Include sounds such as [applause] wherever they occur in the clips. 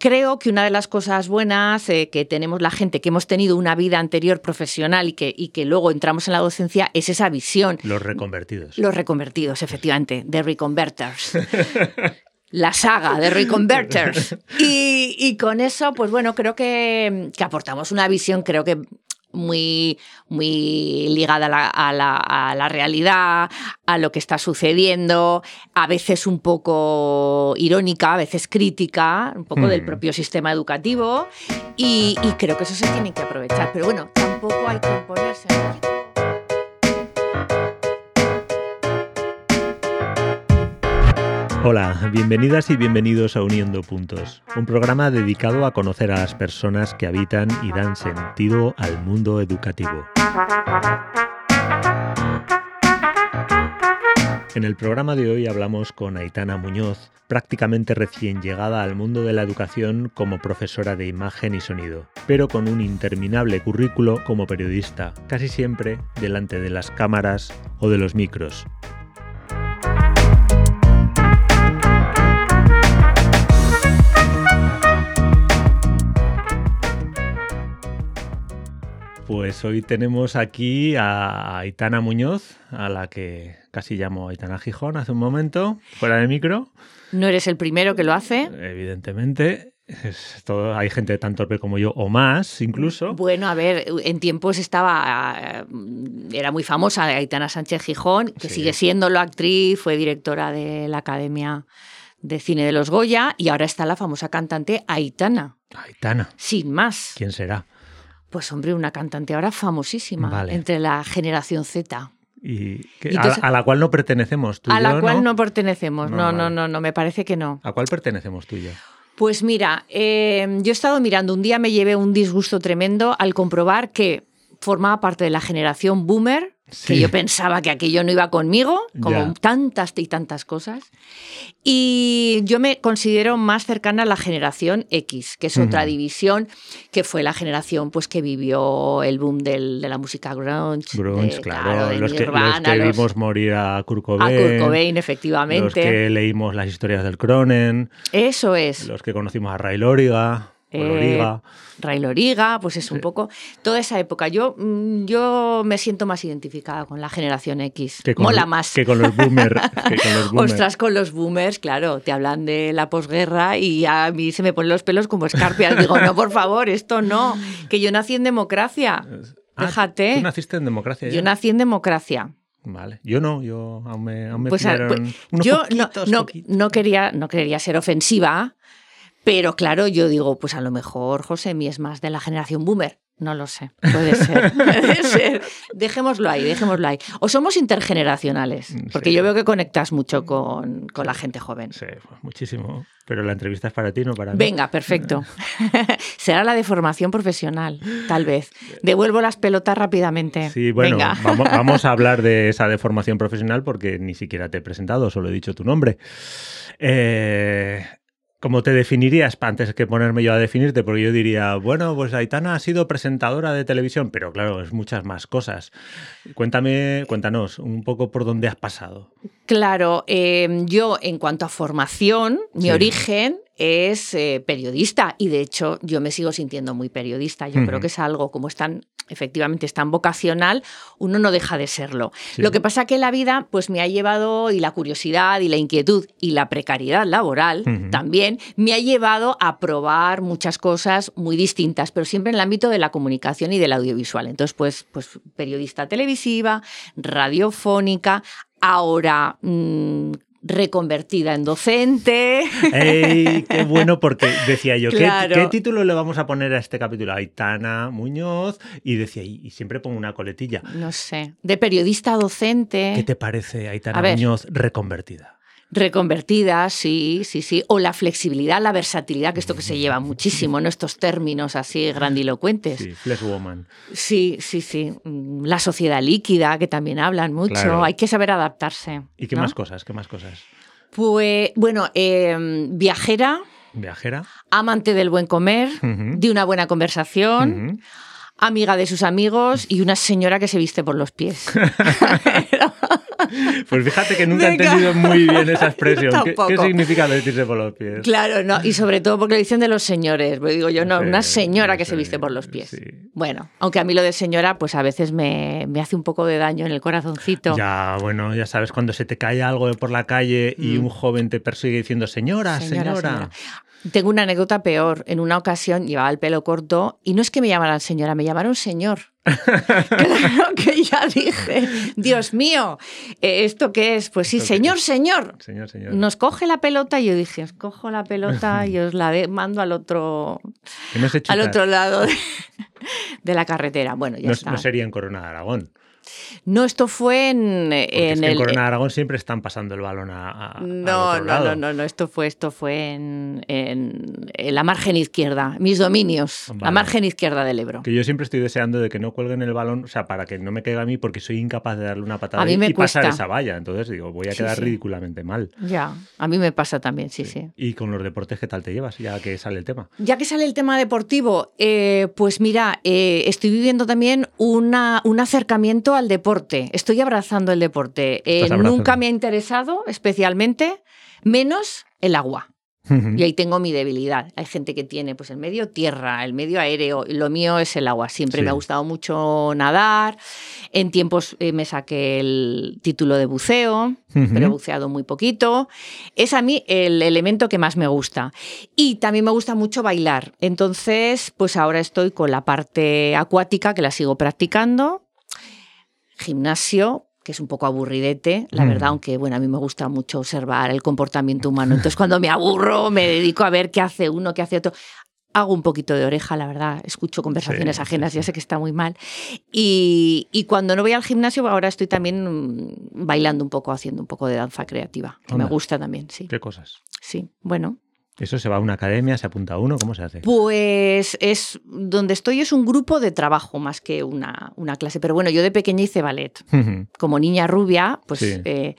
creo que una de las cosas buenas eh, que tenemos la gente que hemos tenido una vida anterior profesional y que, y que luego entramos en la docencia es esa visión. Los reconvertidos. Los reconvertidos, efectivamente, de reconverters. [laughs] la saga de Reconverters. Y, y, con eso, pues bueno, creo que, que, aportamos una visión, creo que muy, muy ligada a la, a, la, a la, realidad, a lo que está sucediendo, a veces un poco irónica, a veces crítica, un poco mm. del propio sistema educativo, y, y, creo que eso se tiene que aprovechar. Pero bueno, tampoco hay que imponerse. Hola, bienvenidas y bienvenidos a Uniendo Puntos, un programa dedicado a conocer a las personas que habitan y dan sentido al mundo educativo. En el programa de hoy hablamos con Aitana Muñoz, prácticamente recién llegada al mundo de la educación como profesora de imagen y sonido, pero con un interminable currículo como periodista, casi siempre delante de las cámaras o de los micros. Pues hoy tenemos aquí a Aitana Muñoz, a la que casi llamo Aitana Gijón hace un momento, fuera de micro. No eres el primero que lo hace. Evidentemente. todo, hay gente tan torpe como yo, o más incluso. Bueno, a ver, en tiempos estaba, era muy famosa Aitana Sánchez Gijón, que sigue siendo la actriz, fue directora de la Academia de Cine de los Goya, y ahora está la famosa cantante Aitana. Aitana. Sin más. ¿Quién será? Pues hombre, una cantante ahora famosísima entre la generación Z. Y, a, la cual no pertenecemos tú A la cual ¿no? pertenecemos, no, no, no, no, me parece que no. ¿A cuál pertenecemos tú y yo? Pues mira, eh, yo he estado mirando, un día me llevé un disgusto tremendo al comprobar que formaba parte de la generación boomer que yo pensaba que aquello no iba conmigo, como tantas y tantas cosas. Y yo me considero más cercana a la generación X, que es otra división, que fue la generación pues, que vivió el boom del, de la música grunge. Grunge, claro. los, que, vimos morir a Kurt Cobain. A Kurt Cobain, efectivamente. Los que leímos las historias del Cronen. Eso es. Los que conocimos a Ray Loriga. Eh, Ray Loriga, pues es un poco toda esa época. Yo, mm, yo me siento más identificada con la generación X. Mola más. Que con los boomers. [laughs] Ostras, con los boomers, claro, te hablan de la posguerra y a mí se me ponen los pelos como escarpias. Digo, no, por favor, esto no, que yo nací en democracia. Ah, Déjate. ¿Tú naciste en democracia? Yo nací en democracia. Vale, yo no, yo aún me, aún pues, ah, pues unos yo no, no, quería, no quería ser ofensiva, pero claro, yo digo, pues a lo mejor José mi es más de la generación boomer. No lo sé, puede ser, [laughs] puede ser. Dejémoslo ahí, dejémoslo ahí. O somos intergeneracionales, mm, porque yo veo que conectas mucho con, con la gente joven. Sí, pues muchísimo. Pero la entrevista es para ti, no para mí. Venga, perfecto. [laughs] Será la de formación profesional, tal vez. Devuelvo las pelotas rápidamente. Sí, bueno, vamos, [laughs] vamos, a hablar de esa de formación profesional porque ni siquiera te he presentado, solo he dicho tu nombre. Eh, ¿Cómo te definirías antes que ponerme yo a definirte? Porque yo diría, bueno, pues Aitana ha sido presentadora de televisión, pero claro, es muchas más cosas. Cuéntame, cuéntanos un poco por dónde has pasado. Claro, em, yo en cuanto a formación, mi origen es eh, periodista y de hecho yo me sigo sintiendo muy periodista. Yo creo que es algo como están efectivamente es tan vocacional, uno no deja de serlo. Lo que pasa que la vida pues me ha llevado, y la curiosidad, y la inquietud, y la precariedad laboral también, me ha llevado a probar muchas cosas muy distintas, pero siempre en el ámbito de la comunicación y del audiovisual. Entonces, pues, pues periodista televisiva, radiofónica, ahora mm, reconvertida en docente. ¡Ey! ¡Qué bueno! Porque decía yo, ¿qué, título le vamos a poner a este capítulo? Aitana Muñoz. Y decía, y, siempre pongo una coletilla. No sé. De periodista a docente. ¿Qué te parece, Aitana Muñoz, reconvertida? Reconvertida, sí, sí, sí. O la flexibilidad, la versatilidad, que esto que se lleva [laughs] muchísimo, en Estos términos así grandilocuentes. Sí, flesh woman. Sí, sí, sí. La sociedad líquida, que también hablan mucho. Hay que saber adaptarse. ¿Y qué más cosas? ¿Qué más cosas? Pues, bueno, em, viajera. Viajera. Amante del buen comer, de una buena conversación amiga de sus amigos y una señora que se viste por los pies. [laughs] Pues fíjate que nunca he entendido muy bien esa [laughs] expresión. ¿Qué, ¿Qué, significa vestirse por los pies? Claro, no, y sobre todo porque lo dicen de los señores. Pues digo yo, no, una señora que se viste por los pies. Bueno, aunque a mí lo de señora, pues a veces me, me, hace un poco de daño en el corazoncito. Ya, bueno, ya sabes, cuando se te cae algo por la calle y mm. un joven te persigue diciendo, señora, señora. señora. Tengo una anécdota peor. En una ocasión llevaba el pelo corto y no es que me llamaran señora, me llamaron señor. [laughs] claro que ya dije, Dios mío, eh, ¿esto qué es? Pues sí, señor, señor. Señor, señor. Nos coge la pelota y yo dije, os cojo la pelota [laughs] y os la mando al otro, al otro lado de, la carretera. Bueno, ya no, está. No sería en Corona de Aragón. No, esto fue en, en el. En Corona de Aragón siempre están pasando el balón a. a no, otro no, lado. no, no, no, esto fue, esto fue en, en, en la margen izquierda, mis dominios, Vale. la margen izquierda del Ebro. Que yo siempre estoy deseando de que no cuelguen el balón, o sea, para que no me caiga a mí, porque soy incapaz de darle una patada A mí me y pasar esa valla. Entonces digo, voy a Sí, quedar sí. ridículamente mal. Ya, a mí me pasa también, sí, sí. Y con los deportes, ¿qué tal te llevas? Ya que sale el tema. Ya que sale el tema deportivo, eh, pues mira, eh, estoy viviendo también una, un acercamiento al deporte. Estoy abrazando el deporte. Eh, nunca me ha interesado especialmente, menos el agua. Y ahí tengo mi debilidad. Hay gente que tiene pues el medio tierra, el medio aéreo, y lo mío es el agua. Siempre Sí. me ha gustado mucho nadar. En tiempos eh, me saqué el título de buceo, pero he buceado muy poquito. Es a mí el elemento que más me gusta. Y también me gusta mucho bailar. Entonces, pues ahora estoy con la parte acuática que la sigo practicando. Gimnasio, que es un poco aburridete, la Mm. verdad, aunque bueno, a mí me gusta mucho observar el comportamiento humano. Entonces, cuando me aburro, me dedico a ver qué hace uno, qué hace otro. Hago un poquito de oreja, la verdad, escucho conversaciones Sí, ajenas, sí, ya sé que está muy mal. Y, y cuando no voy al gimnasio, ahora estoy también mm, bailando un poco, haciendo un poco de danza creativa, que me gusta también, sí. ¿Qué cosas? Sí, bueno. ¿Eso se va a una academia? ¿Se apunta a uno? ¿Cómo se hace? Pues es donde estoy es un grupo de trabajo más que una, una clase. Pero bueno, yo de pequeña hice ballet. Como niña rubia, pues Sí. eh,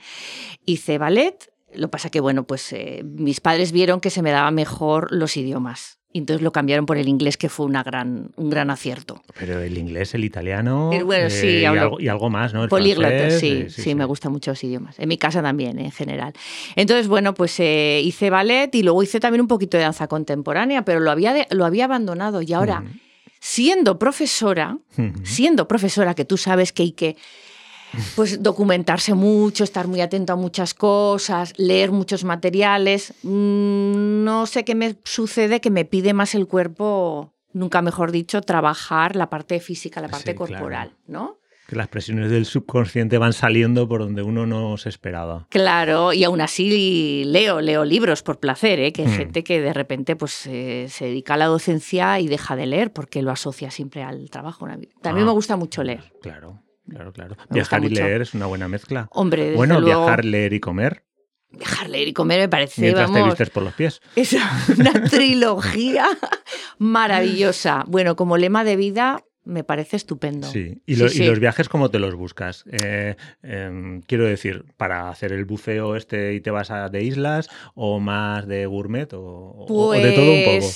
hice ballet. Lo pasa que, bueno, pues eh, mis padres vieron que se me daban mejor los idiomas. Y entonces lo cambiaron por el inglés, que fue una gran, un gran acierto. Pero el inglés, el italiano. Eh, bueno, sí, hablo- algo, y algo más, ¿no? El Políglota, francés, sí, eh, sí, me gustan mucho los idiomas. En mi casa también, en general. Entonces, bueno, pues eh, hice ballet y luego hice también un poquito de danza contemporánea, pero lo había, de- lo había abandonado. Y ahora, siendo profesora, siendo profesora, que tú sabes que hay que pues documentarse mucho, estar muy atento a muchas cosas, leer muchos materiales. Mm, No sé qué me sucede que me pide más el cuerpo, nunca mejor dicho, trabajar la parte física, la parte Sí, claro. corporal, ¿no? Que las presiones del subconsciente van saliendo por donde uno no se esperaba. Claro, y aún así leo, leo libros por placer, ¿eh? que hay Mm. gente que de repente pues, eh, se dedica a la docencia y deja de leer porque lo asocia siempre al trabajo. También Ah. me gusta mucho leer. Claro, claro, claro. Me Viajar y mucho. leer es una buena mezcla. Hombre, desde Bueno, luego, viajar, leer y comer viajar, leer y comer me parece, mientras te vamos, vistes por los pies. es [laughs] una trilogía maravillosa. Bueno, como lema de vida me parece estupendo. Sí. ¿Y, Sí, lo- sí. y los viajes cómo te los buscas? Eh, em, quiero decir, ¿para hacer el buceo este y te vas a de islas o más de gourmet o, o- o de todo un poco?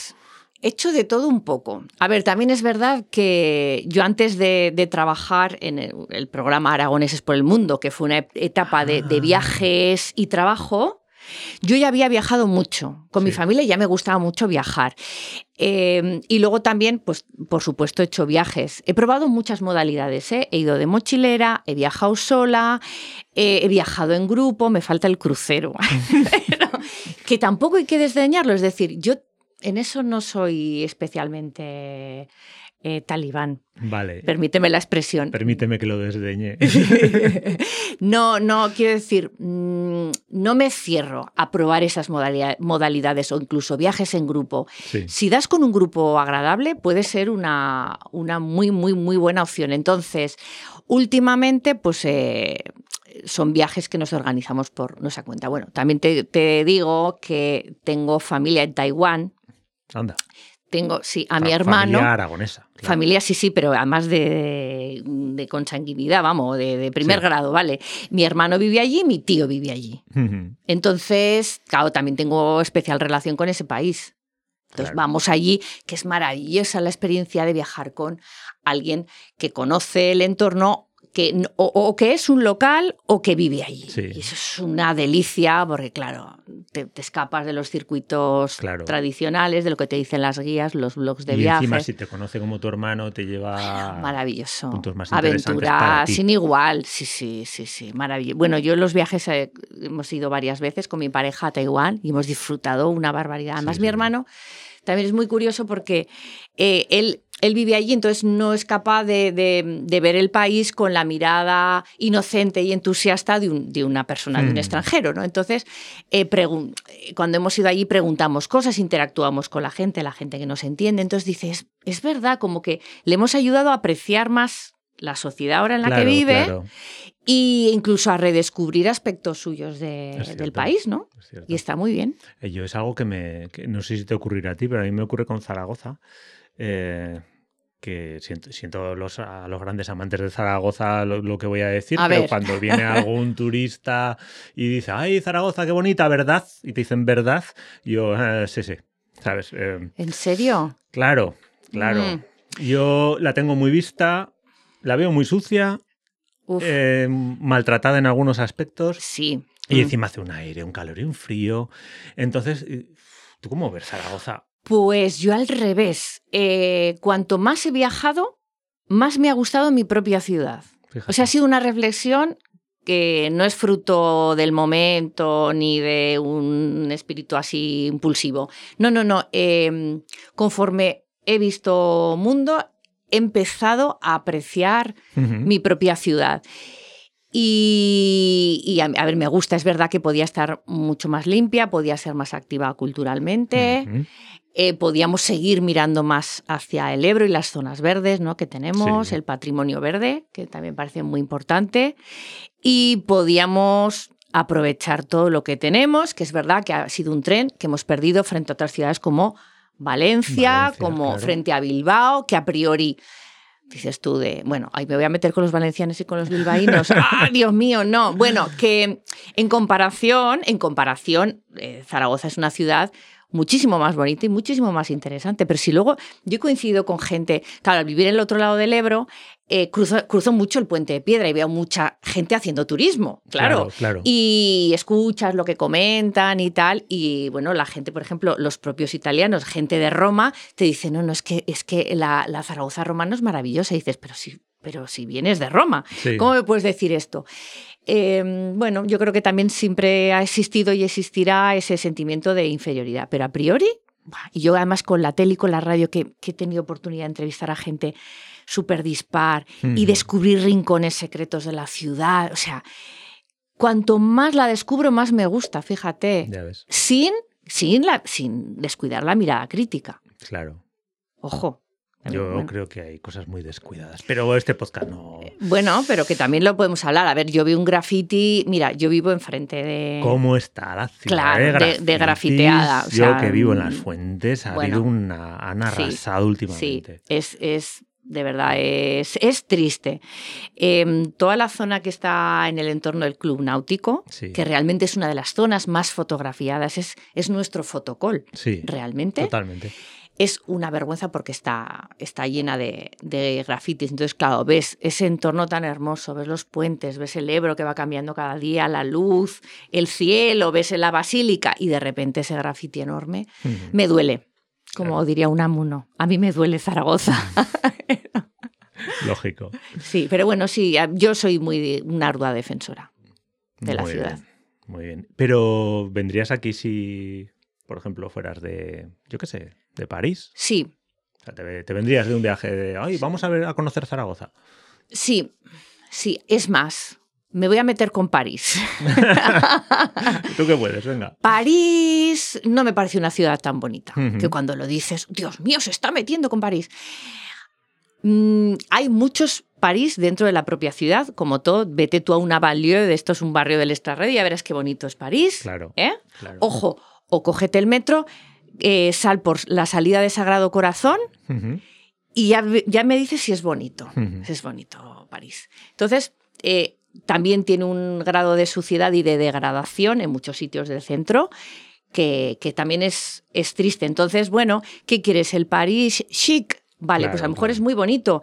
He hecho de todo un poco. A ver, también es verdad que yo antes de, de trabajar en el, el programa Aragoneses por el Mundo, que fue una etapa de, de Ah. viajes y trabajo, yo ya había viajado mucho. Con mi familia ya me gustaba mucho viajar. Eh, y luego también, pues, por supuesto, he hecho viajes. He probado muchas modalidades. ¿eh? He ido de mochilera, he viajado sola, eh, he viajado en grupo, me falta el crucero. [laughs] Pero que tampoco hay que desdeñarlo. Es decir, yo en eso no soy especialmente eh, talibán. Vale. Permíteme la expresión. Permíteme que lo desdeñe. [laughs] no, no, quiero decir, mm, no me cierro a probar esas modalidad- modalidades o incluso viajes en grupo. Sí. Si das con un grupo agradable, puede ser una, una muy, muy, muy buena opción. Entonces, últimamente, pues eh, son viajes que nos organizamos por nuestra cuenta. Bueno, también te, te digo que tengo familia en Taiwán. Anda. Tengo, sí, a mi hermano. Familia aragonesa. claro. Familia, sí, sí, pero además de, de consanguinidad, vamos, de, de primer Sí. grado, ¿vale? Mi hermano vive allí, mi tío vive allí. Entonces, claro, también tengo especial relación con ese país. Entonces vamos allí, que es maravillosa la experiencia de viajar con alguien que conoce el entorno que o, que es un local o que vive allí. Y eso es una delicia porque, claro, te, escapas de los circuitos tradicionales, de lo que te dicen las guías, los blogs de viaje. Y encima, si te conoce como tu hermano, te lleva maravilloso. puntos más Aventura sin igual, sí, sí, sí, sí, maravilloso. Bueno, yo en los viajes eh, hemos ido varias veces con mi pareja a Taiwán y hemos disfrutado una barbaridad. Además, mi hermano también es muy curioso porque eh, él él vive allí, entonces no es capaz de, ver el país con la mirada inocente y entusiasta de, una persona, de un hmm. extranjero. ¿no? Entonces, eh, cuando hemos ido allí preguntamos cosas, interactuamos con la gente, la gente que nos entiende. Entonces dices, es, verdad, como que le hemos ayudado a apreciar más la sociedad ahora en la que vive e incluso a redescubrir aspectos suyos del país, ¿no? Y está muy bien. Eh, yo es algo que me, no sé si te ocurrirá a ti, pero a mí me ocurre con Zaragoza. Eh, que siento, los, a los grandes amantes de Zaragoza lo, que voy a decir, pero cuando viene [laughs] algún turista y dice, ay, Zaragoza, qué bonita, ¿verdad? Y te dicen verdad, yo, ah, sí, sí, ¿sabes? Eh, ¿En serio? Claro, claro. Mm. Yo la tengo muy vista, la veo muy sucia, eh, maltratada en algunos aspectos. Sí. Y mm. encima hace un aire, un calor y un frío. Entonces, ¿tú cómo ves Zaragoza? Pues yo al revés. Eh, cuanto más he viajado, más me ha gustado mi propia ciudad. O sea, ha sido una reflexión que no es fruto del momento ni de un espíritu así impulsivo. No, no, no. Em, conforme he visto mundo, he empezado a apreciar mi propia ciudad. Y, a, ver, me gusta, es verdad que podía estar mucho más limpia, podía ser más activa culturalmente. Eh, podíamos seguir mirando más hacia el Ebro y las zonas verdes ¿no? que tenemos, el patrimonio verde, que también parece muy importante, y podíamos aprovechar todo lo que tenemos, que es verdad que ha sido un tren que hemos perdido frente a otras ciudades como Valencia, como frente a Bilbao, que a priori dices tú de, bueno, ahí me voy a meter con los valencianos y con los bilbaínos. [laughs] ¡Ah, Dios mío, no! Bueno, que en comparación, en comparación, eh, Zaragoza es una ciudad muchísimo más bonito y muchísimo más interesante. Pero si luego yo he coincidido con gente, claro, al vivir en el otro lado del Ebro, eh, cruzo, mucho el puente de piedra y veo mucha gente haciendo turismo, claro. claro, Y escuchas lo que comentan y tal. Y bueno, la gente, por ejemplo, los propios italianos, gente de Roma, te dicen, no, no, es que, es que la, Zaragoza romana es maravillosa. Y dices, pero si, pero si vienes de Roma, ¿cómo me puedes decir esto? Em, bueno, yo creo que también siempre ha existido y existirá ese sentimiento de inferioridad, pero a priori, y yo además con la tele y con la radio que, he tenido oportunidad de entrevistar a gente súper dispar y descubrir rincones secretos de la ciudad, o sea, cuanto más la descubro, más me gusta, fíjate, Sin, sin, la, sin descuidar la mirada crítica. Claro. Ojo. Yo creo que hay cosas muy descuidadas, pero este podcast no. Bueno, pero que también lo podemos hablar. A ver, yo vi un graffiti, mira, yo vivo enfrente de. ¿Cómo está la ciudad? Claro, de, grafiteada. yo que vivo en las fuentes, ha habido una. han arrasado últimamente. Sí, es, es de verdad, es, es triste. Em, toda la zona que está en el entorno del Club Náutico, que realmente es una de las zonas más fotografiadas, es, es nuestro fotocol. Sí, realmente. Totalmente es una vergüenza porque está, está llena de, de, grafitis. Entonces, claro, ves ese entorno tan hermoso, ves los puentes, ves el Ebro que va cambiando cada día, la luz, el cielo, ves la basílica y de repente ese grafiti enorme. Me duele, como diría un amuno. A mí me duele Zaragoza. Lógico. [laughs] Sí, pero bueno, sí, yo soy muy una ardua defensora de la ciudad. muy bien. Pero vendrías aquí si por ejemplo, fueras de, yo qué sé, de París. Sí. O sea, te, vendrías de un viaje de, ay, vamos a ver a conocer Zaragoza. Sí, sí, es más. Me voy a meter con París. [laughs] ¿Tú qué puedes? Venga. París no me parece una ciudad tan bonita. Que cuando lo dices, Dios mío, se está metiendo con París. Mm, hay muchos París dentro de la propia ciudad, como todo. Vete tú a una banlieue, de esto es un barrio del extrarred, y ya verás qué bonito es París. Claro. ¿eh? Ojo, o cógete el metro, eh, sal por la salida de Sagrado Corazón y ya, ya, me dices si es bonito. si Es bonito París. Entonces, eh, también tiene un grado de suciedad y de degradación en muchos sitios del centro que, que también es, es triste. Entonces, bueno, ¿qué quieres? ¿El París chic? Vale, pues a lo mejor claro. es muy bonito,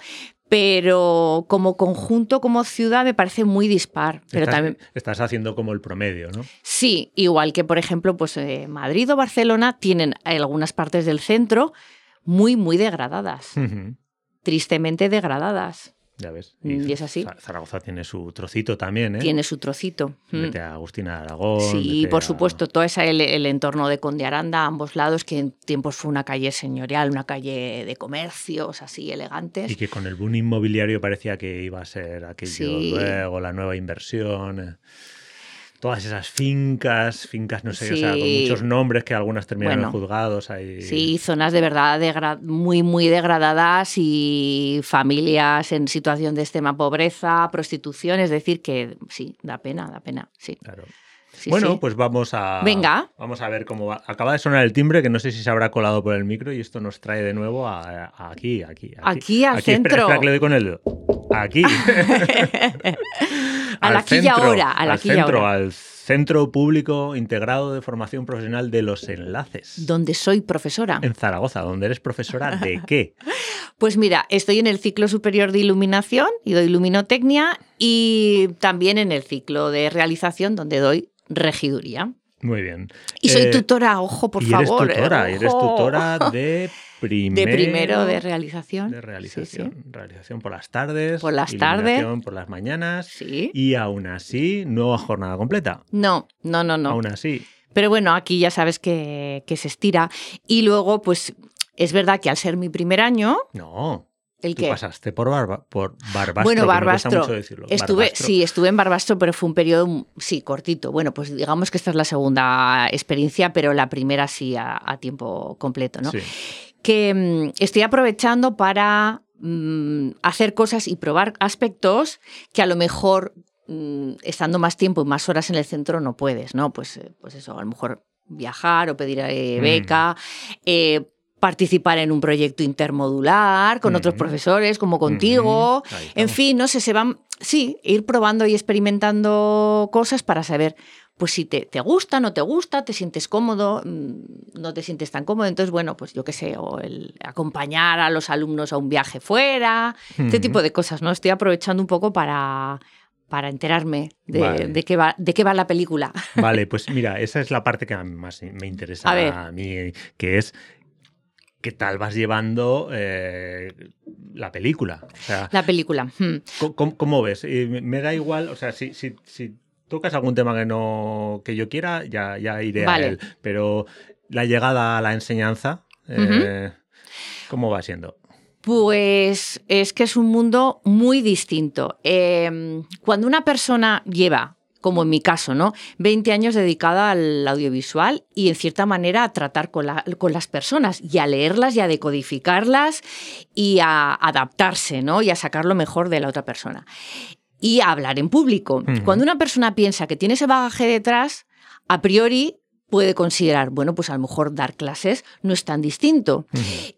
pero como conjunto, como ciudad, me parece muy dispar. Pero estás, también, estás haciendo como el promedio, ¿no? sí, igual que, por ejemplo, pues eh, Madrid o Barcelona tienen algunas partes del centro muy, muy degradadas, tristemente degradadas. Ya ves. Y es así. Za- Zaragoza tiene su trocito también, ¿eh? Tiene su trocito. Mm. Vete a Agustín de Aragón. Sí, vete por a- supuesto, todo ese, el, el entorno de Conde Aranda, a ambos lados, que en tiempos fue una calle señorial, una calle de comercios así elegantes. Y que con el boom inmobiliario parecía que iba a ser aquello Sí. luego, la nueva inversión. Todas esas fincas, fincas, no sé, o sea, con Sí. muchos nombres que algunas terminaron Bueno, en juzgados. Ahí. Sí, zonas de verdad muy, muy degradadas y familias en situación de extrema pobreza, prostitución, es decir, que sí, da pena, da pena, sí. Claro. sí, bueno, sí. pues vamos a. Venga. Vamos a ver cómo va. Acaba de sonar el timbre, que no sé si se habrá colado por el micro, y esto nos trae de nuevo a, a aquí, aquí, Aquí, al centro. espera, que le doy con el dedo. [laughs] [laughs] Aquí. Al aquí y ahora, al centro, ahora. al Centro Público Integrado de Formación Profesional de los Enlaces. Donde soy profesora. En Zaragoza, donde eres profesora de [laughs] qué? Pues mira, estoy en el ciclo superior de iluminación y doy luminotecnia y también en el ciclo de realización donde doy regiduría. Muy bien. Y soy Eh, tutora, ojo, por y favor. Eres tutora, y eres tutora de [laughs] primero. De primero de realización. de Sí, realización. Realización por las tardes. Por las tardes. por las mañanas. Sí. Y aún así, no a jornada completa. No, no, no, no. Aún así. Pero bueno, aquí ya sabes que, que se estira. Y luego, pues, es verdad que al ser mi primer año, No. el Tú pasaste por, Barba, por Barbastro. Bueno, me Barbastro. mucho decirlo. Estuve, Barbastro. sí, estuve en Barbastro, pero fue un periodo, sí, cortito. Bueno, pues digamos que esta es la segunda experiencia, pero la primera sí a, a tiempo completo, ¿no? Sí. Que mm, estoy aprovechando para mm, hacer cosas y probar aspectos que a lo mejor mm, estando más tiempo y más horas en el centro no puedes, ¿no? Pues, eh, pues eso, a lo mejor viajar o pedir eh, Mm. beca, eh, participar en un proyecto intermodular con otros profesores como contigo. En fin, no sé, se van, sí, ir probando y experimentando cosas para saber, pues si te, te gusta, no te gusta, te sientes cómodo, mm, no te sientes tan cómodo. Entonces, bueno, pues yo qué sé, o el acompañar a los alumnos a un viaje fuera, este tipo de cosas, ¿no? Estoy aprovechando un poco para, para enterarme de, Vale. de qué va, de qué va la película. Vale, [laughs] pues mira, esa es la parte que a mí más me interesa A a mí, que es qué tal vas llevando eh, la película. O sea, La película. hmm. ¿cómo, ves? Me- da igual, o sea, si, si, si tocas algún tema que no que yo quiera, ya, ya iré Vale. a él. Pero la llegada a la enseñanza, eh, ¿cómo va siendo? Pues es que es un mundo muy distinto. Eh, cuando una persona lleva, como en mi caso, ¿no? 20 años dedicada al audiovisual y en cierta manera a tratar con, la- con las personas y a leerlas y a decodificarlas y a adaptarse, ¿no? Y a sacar lo mejor de la otra persona. Y a hablar en público. Cuando una persona piensa que tiene ese bagaje detrás, a priori puede considerar, bueno, pues a lo mejor dar clases no es tan distinto.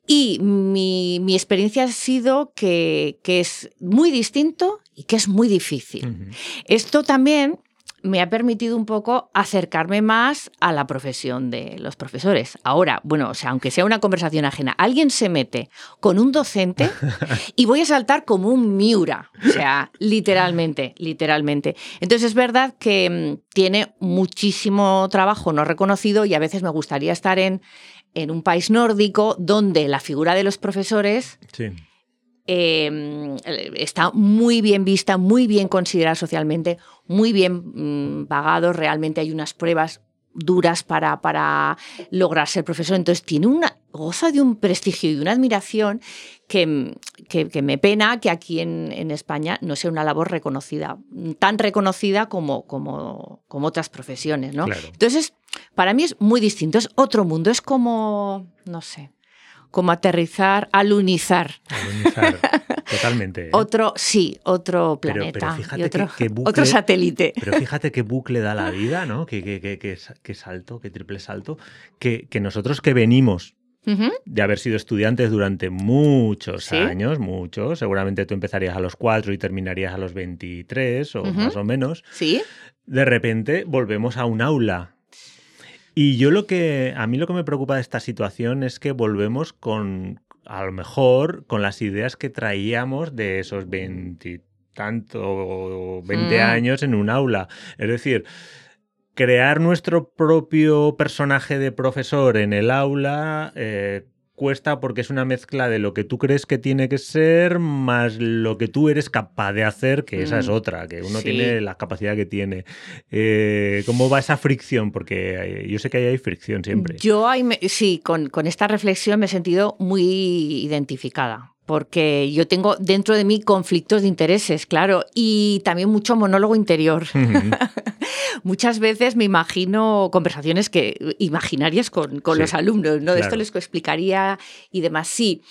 Y mi, mi experiencia ha sido que, que es muy distinto y que es muy difícil. Esto también me ha permitido un poco acercarme más a la profesión de los profesores. Ahora, bueno, o sea, aunque sea una conversación ajena, alguien se mete con un docente [laughs] y voy a saltar como un miura, o sea, literalmente, literalmente. Entonces es verdad que mm, tiene muchísimo trabajo no reconocido y a veces me gustaría estar en, en un país nórdico donde la figura de los profesores Sí. Eh, está muy bien vista, muy bien considerada socialmente, muy bien mm, pagado. Realmente hay unas pruebas duras para, para lograr ser profesor. Entonces tiene una, goza de un prestigio y de una admiración que, que- que me pena que aquí en, en España no sea una labor reconocida, tan reconocida como, como, como otras profesiones. ¿no? Claro. Entonces, para mí es muy distinto, es otro mundo, es como, no sé, como aterrizar, alunizar. Alunizar, [laughs] Totalmente. ¿eh? Otro, sí, otro Pero- pero planeta. fíjate y otro, que- que bucle- otro satélite. Pero fíjate qué bucle da la vida, ¿no? Qué, sa- qué salto, qué triple salto. Que, que nosotros que venimos de haber sido estudiantes durante muchos Sí. años, muchos, seguramente tú empezarías a los 4 y terminarías a los 23 o más o menos, Sí, de repente volvemos a un aula. Y yo lo que, a mí lo que me preocupa de esta situación es que volvemos con, a lo mejor, con las ideas que traíamos de esos veintitantos, 20 Mm. años en un aula. Es decir, crear nuestro propio personaje de profesor en el aula eh, cuesta porque es una mezcla de lo que tú crees que tiene que ser más lo que tú eres capaz de hacer, que esa es Mm, otra, que uno sí. tiene la capacidad que tiene. Eh, ¿Cómo va esa fricción? Porque eh, yo sé que ahí hay fricción siempre. Yo me- sí, con, con esta reflexión me he sentido muy identificada. Porque yo tengo dentro de mí conflictos de intereses, claro, y también mucho monólogo interior. [laughs] Muchas veces me imagino conversaciones que imaginarias con, con Sí, los alumnos, ¿no? De Esto les explicaría y demás. Sí,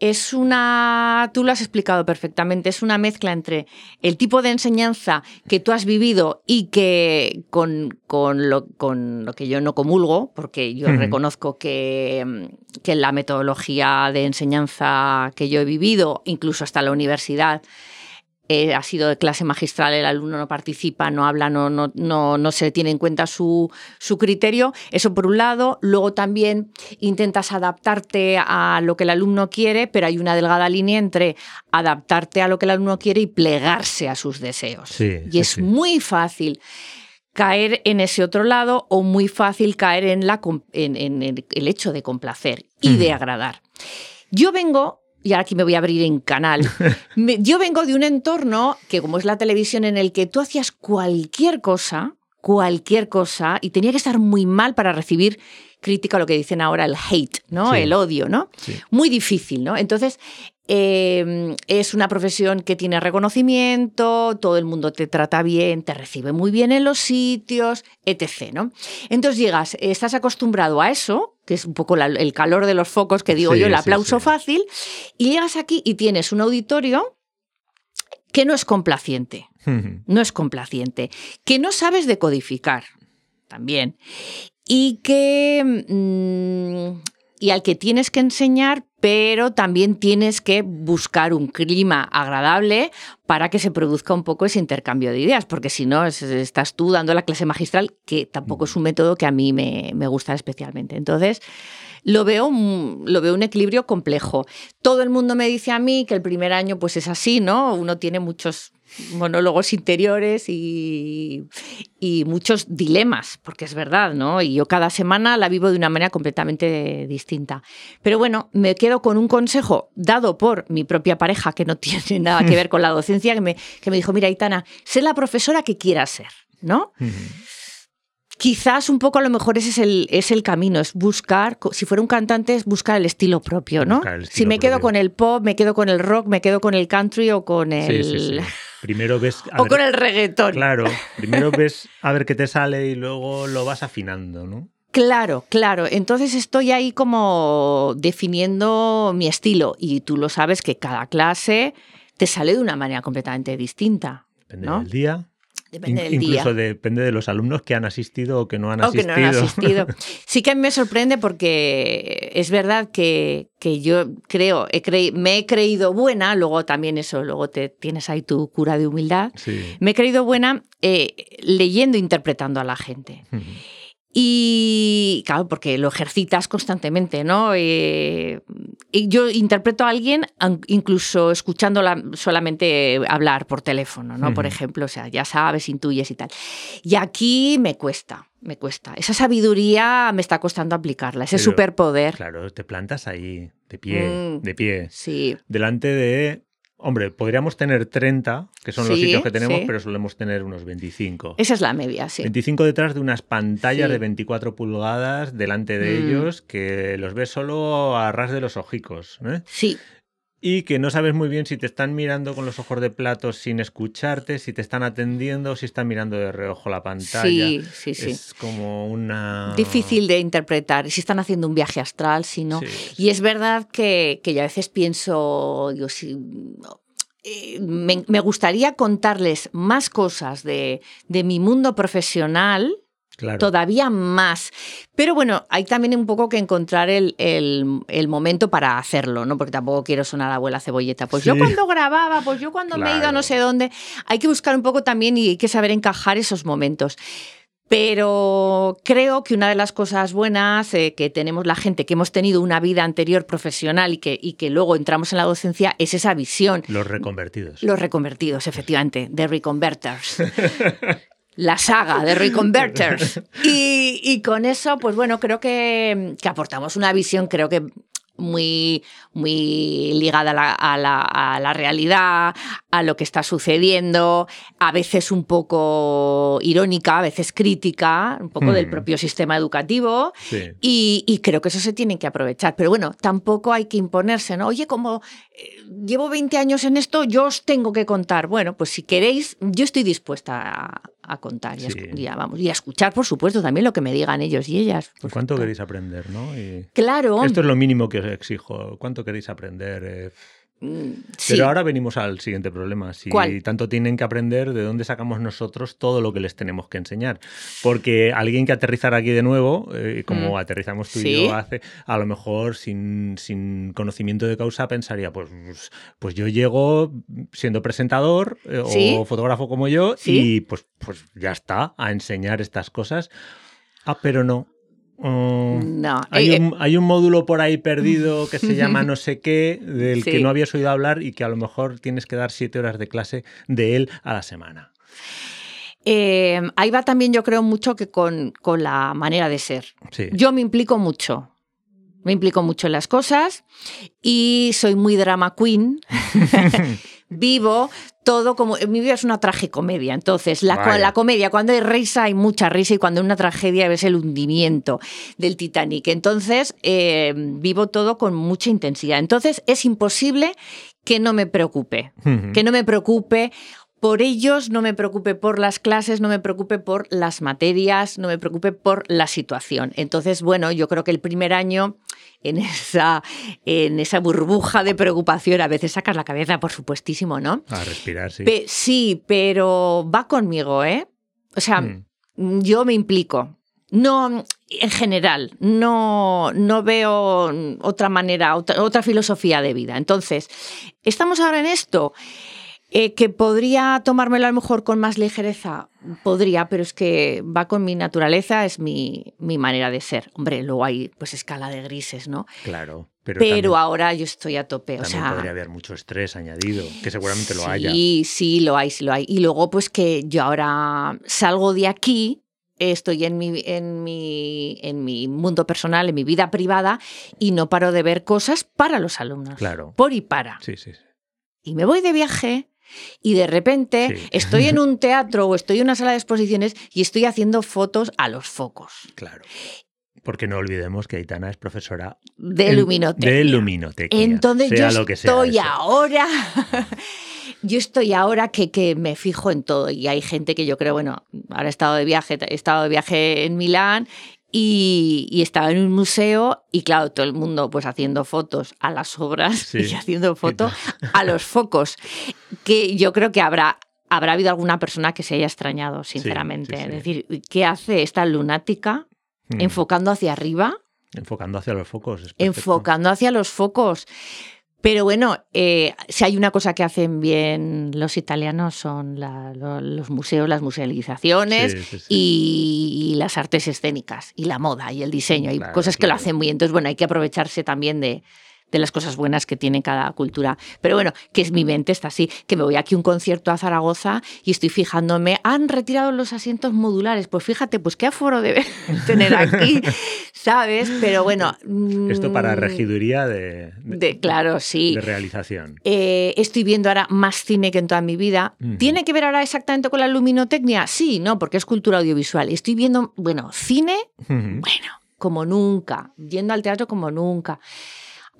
es una, tú lo has explicado perfectamente, es una mezcla entre el tipo de enseñanza que tú has vivido y que con, con lo, con lo que yo no comulgo, porque yo reconozco que, mm, que la metodología de enseñanza que yo he vivido, incluso hasta la universidad, eh, ha sido de clase magistral, el alumno no participa, no habla, no, no, no, no se tiene en cuenta su, su criterio. Eso por un lado. Luego también intentas adaptarte a lo que el alumno quiere, pero hay una delgada línea entre adaptarte a lo que el alumno quiere y plegarse a sus deseos. Sí, y sí, es sí. muy fácil caer en ese otro lado o muy fácil caer en, la, en, en el, hecho de complacer y de agradar. Yo vengo, y ahora aquí me voy a abrir en canal, [laughs] me- yo vengo de un entorno que como es la televisión en el que tú hacías cualquier cosa, cualquier cosa, y tenía que estar muy mal para recibir crítica, lo que dicen ahora el hate, ¿no? Sí. El odio, ¿no? Sí. Muy difícil, ¿no? Entonces, eh, es una profesión que tiene reconocimiento, todo el mundo te trata bien, te recibe muy bien en los sitios, etc. ¿no? Entonces llegas, estás acostumbrado a eso, que es un poco la- el calor de los focos que digo Sí, yo, el aplauso sí. fácil, y llegas aquí y tienes un auditorio que no es complaciente, [laughs] no es complaciente, que no sabes decodificar también, y que mm, y al que tienes que enseñar, pero también tienes que buscar un clima agradable para que se produzca un poco ese intercambio de ideas, porque si no, es- estás tú dando la clase magistral, que tampoco es un método que a mí me, me gusta especialmente. Entonces, lo veo, lo veo un equilibrio complejo. Todo el mundo me dice a mí que el primer año pues es así, ¿no? Uno tiene muchos monólogos interiores y, y muchos dilemas, porque es verdad, ¿no? Y yo cada semana la vivo de una manera completamente distinta. Pero bueno, me quedo con un consejo dado por mi propia pareja, que no [laughs] tiene nada que ver con la docencia, que me, que me dijo, mira, Itana, sé la profesora que quieras ser, ¿no? Quizás un poco a lo mejor ese es el, es el camino, es buscar, si fuera un cantante, es buscar el estilo propio, ¿no? Si me quedo con el pop, me quedo con el rock, me quedo con el country o con el, Sí, sí, sí. Primero ves. [laughs] o ver- con el reggaetón. Claro, [laughs] primero ves a ver qué te sale y luego lo vas afinando, ¿no? Claro, claro. Entonces estoy ahí como definiendo mi estilo y tú lo sabes que cada clase te sale de una manera completamente distinta. Depende ¿no? del día. Depende del día. incluso depende de los alumnos que han asistido o que no han O que asistido. no han asistido. [laughs] Sí que me sorprende porque es verdad que, que yo creo, he creí- me he creído buena, luego también eso, luego te tienes ahí tu cura de humildad. Sí. Me he creído buena eh, leyendo e interpretando a la gente. Y claro, porque lo ejercitas constantemente, ¿no? Eh, yo interpreto a alguien incluso escuchándola solamente hablar por teléfono, ¿no? Por ejemplo, o sea, ya sabes, intuyes y tal. Y aquí me cuesta, me cuesta. Esa sabiduría me está costando aplicarla, ese Pero, superpoder. Claro, te plantas ahí, de pie, Mm. de pie, Sí, delante de... Hombre, podríamos tener 30, que son los sitios que tenemos, sí. pero solemos tener unos 25. esa es la media, sí. 25 detrás de unas pantallas Sí. de 24 pulgadas delante de Mm. ellos que los ves solo a ras de los ojicos. ¿eh? Sí, Y que no sabes muy bien si te están mirando con los ojos de plato sin escucharte, si te están atendiendo o si están mirando de reojo la pantalla. sí, sí, sí. Es como una... Difícil de interpretar. Si están haciendo un viaje astral, si no. Sí, Y es verdad que, que yo a veces pienso, digo, si, no, eh, me, me gustaría contarles más cosas de, de mi mundo profesional, claro. todavía más. Pero bueno, hay también un poco que encontrar el, el- el momento para hacerlo, ¿no? Porque tampoco quiero sonar abuela cebolleta. Pues yo Sí. cuando grababa, pues yo cuando me he ido a no Claro. sé dónde. Hay que buscar un poco también y hay que saber encajar esos momentos. Pero creo que una de las cosas buenas eh, que tenemos la gente que hemos tenido una vida anterior profesional y que, y que luego entramos en la docencia es esa visión. Los reconvertidos. Los reconvertidos, efectivamente, de reconverters. [laughs] la saga de Reconverters. [laughs] Y, y, con eso, pues bueno, creo que, que, aportamos una visión, creo que muy, muy ligada a la, a, la, a la, realidad, a lo que está sucediendo, a veces un poco irónica, a veces crítica, un poco del propio sistema educativo, sí. y, y, creo que eso se tiene que aprovechar. Pero bueno, tampoco hay que imponerse, ¿no? Oye, como eh, llevo 20 años en esto, yo os tengo que contar. Bueno, pues si queréis, yo estoy dispuesta a, a contar y, Sí. a, y a- vamos, y a escuchar, por supuesto, también lo que me digan ellos y ellas. por ¿Cuánto queréis aprender, no? Y Claro. esto es lo mínimo que os exijo. ¿Cuánto queréis aprender? Eh, sí. Pero ahora venimos al siguiente problema. Si ¿Cuál? tanto tienen que aprender, ¿de dónde sacamos nosotros todo lo que les tenemos que enseñar? Porque alguien que aterrizar aquí de nuevo, eh, como Mm. aterrizamos tú y yo hace, a lo mejor sin, sin conocimiento de causa pensaría, pues, pues yo llego siendo presentador eh, Sí. o fotógrafo como yo y pues, pues ya está, a enseñar estas cosas. Ah, pero no. Mm, No. hay, eh, un, hay un módulo por ahí perdido que se [laughs] llama no sé qué, del que no habías oído hablar y que a lo mejor tienes que dar siete horas de clase de él a la semana. eh, ahí va también, yo creo, mucho que con, con la manera de ser. Sí. Yo me implico mucho. Me implico mucho en las cosas y soy muy drama queen. [laughs] Vivo todo como. Mi vida es una tragicomedia. Entonces, la, Vaya. la comedia, cuando hay risa, hay mucha risa y cuando hay una tragedia ves el hundimiento del Titanic. Entonces, eh, vivo todo con mucha intensidad. Entonces, es imposible que no me preocupe. Que no me preocupe por ellos, no me preocupe por las clases, no me preocupe por las materias, no me preocupe por la situación. Entonces, bueno, yo creo que el primer año en esa, en esa burbuja de preocupación, a veces sacas la cabeza, por supuestísimo, ¿no? A respirar, sí. Pe- sí, pero va conmigo, ¿eh? O sea, Mm. yo me implico. No, en general, no, no veo otra manera, otra, otra filosofía de vida. Entonces, estamos ahora en esto. Eh, que podría tomármelo a lo mejor con más ligereza, podría, pero es que va con mi naturaleza, es mi, mi manera de ser. Hombre, luego hay pues escala de grises, ¿no? Claro. Pero, Pero, también, ahora yo estoy a tope. O también sea, podría haber mucho estrés añadido, que seguramente lo haya. Sí, sí, lo hay, sí lo hay. Y luego, pues que yo ahora salgo de aquí, estoy en mi, en mi, en mi mundo personal, en mi vida privada, y no paro de ver cosas para los alumnos. Claro. Por y para. Sí, sí. sí. Y me voy de viaje. Y de repente Sí. estoy en [laughs] un teatro o estoy en una sala de exposiciones y estoy haciendo fotos a los focos Claro. Porque no olvidemos que Aitana es profesora de luminotecnia. de. Entonces sea yo lo que estoy ahora, [laughs] yo estoy ahora que, que me fijo en todo y hay gente que yo creo, bueno, ahora he estado de viaje, he estado de viaje en Milán y, y estaba en un museo y claro, todo el mundo pues haciendo fotos a las obras [laughs] Sí. y haciendo fotos [laughs] a los focos, que yo creo que habrá... Habrá habido alguna persona que se haya extrañado, sinceramente. sí, sí. Es decir, ¿qué hace esta lunática Mm. enfocando hacia arriba? Enfocando hacia los focos. es enfocando hacia los focos. Pero bueno, eh, si hay una cosa que hacen bien los italianos son la- lo- los museos, las musealizaciones Sí, sí, sí. Y, y las artes escénicas y la moda y el diseño. Hay Claro, cosas que lo hacen muy bien. Entonces, bueno, hay que aprovecharse también de, de las cosas buenas que tiene cada cultura. Pero bueno, que es mi mente está así, que me voy aquí a un concierto a Zaragoza y estoy fijándome, han retirado los asientos modulares. Pues fíjate, pues qué aforo debe [laughs] tener aquí, ¿sabes? Pero bueno. Esto para mm, regiduría de, de- de, claro, sí. de realización. Eh, estoy viendo ahora más cine que en toda mi vida. ¿Tiene que ver ahora exactamente con la luminotecnia? Sí, no, porque es cultura audiovisual. Estoy viendo, bueno, cine, bueno, como nunca, yendo al teatro como nunca.